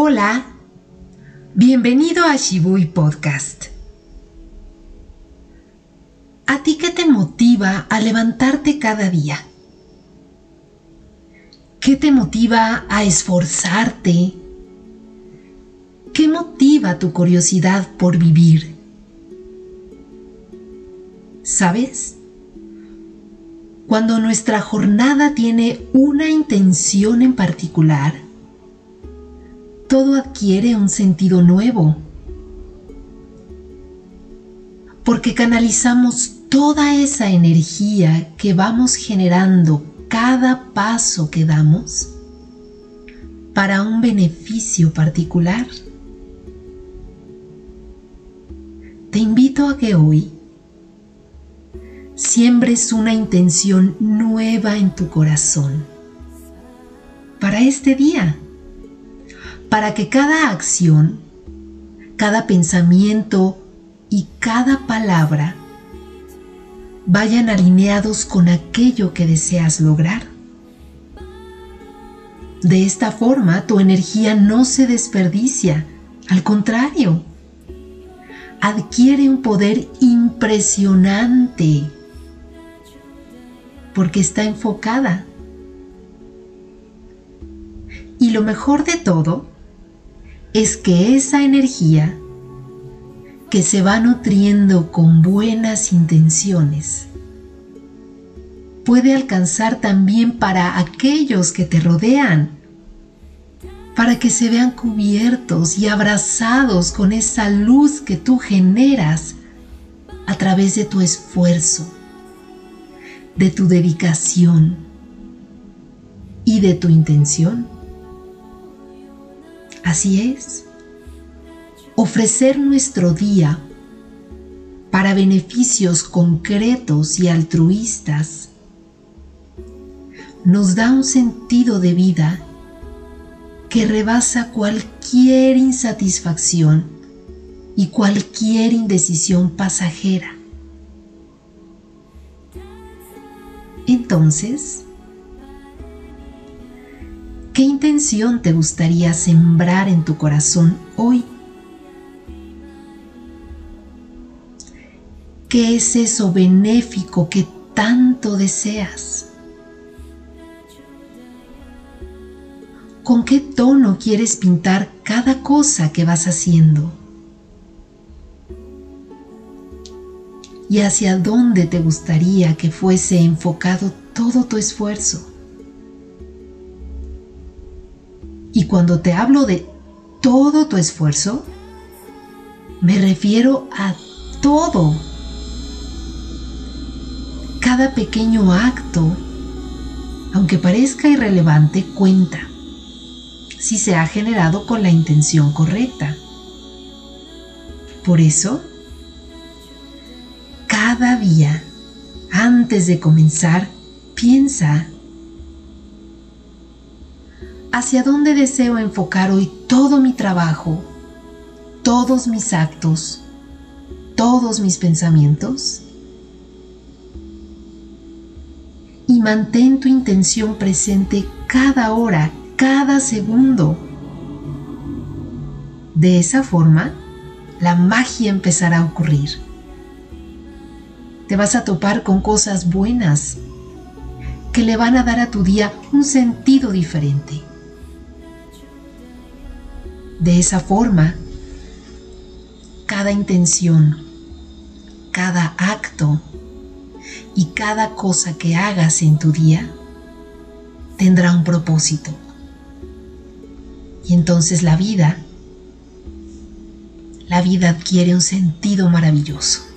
Hola, bienvenido a Shibui Podcast. ¿A ti qué te motiva a levantarte cada día? ¿Qué te motiva a esforzarte? ¿Qué motiva tu curiosidad por vivir? ¿Sabes? Cuando nuestra jornada tiene una intención en particular, todo adquiere un sentido nuevo. Porque canalizamos toda esa energía que vamos generando cada paso que damos para un beneficio particular. Te invito a que hoy siembres una intención nueva en tu corazón para este día para que cada acción, cada pensamiento y cada palabra vayan alineados con aquello que deseas lograr. De esta forma tu energía no se desperdicia, al contrario, adquiere un poder impresionante porque está enfocada. Y lo mejor de todo es que esa energía que se va nutriendo con buenas intenciones puede alcanzar también para aquellos que te rodean, para que se vean cubiertos y abrazados con esa luz que tú generas a través de tu esfuerzo, de tu dedicación y de tu intención. Así es. Ofrecer nuestro día para beneficios concretos y altruistas nos da un sentido de vida que rebasa cualquier insatisfacción y cualquier indecisión pasajera. Entonces, ¿Qué intención te gustaría sembrar en tu corazón hoy? ¿Qué es eso benéfico que tanto deseas? ¿Con qué tono quieres pintar cada cosa que vas haciendo? ¿Y hacia dónde te gustaría que fuese enfocado todo tu esfuerzo? Y cuando te hablo de todo tu esfuerzo, me refiero a todo. Cada pequeño acto, aunque parezca irrelevante, cuenta si se ha generado con la intención correcta. Por eso, cada día, antes de comenzar, piensa hacia dónde deseo enfocar hoy todo mi trabajo, todos mis actos, todos mis pensamientos. Y mantén tu intención presente cada hora, cada segundo. De esa forma, la magia empezará a ocurrir. Te vas a topar con cosas buenas que le van a dar a tu día un sentido diferente. De esa forma, cada intención, cada acto y cada cosa que hagas en tu día tendrá un propósito. Y entonces la vida, la vida adquiere un sentido maravilloso.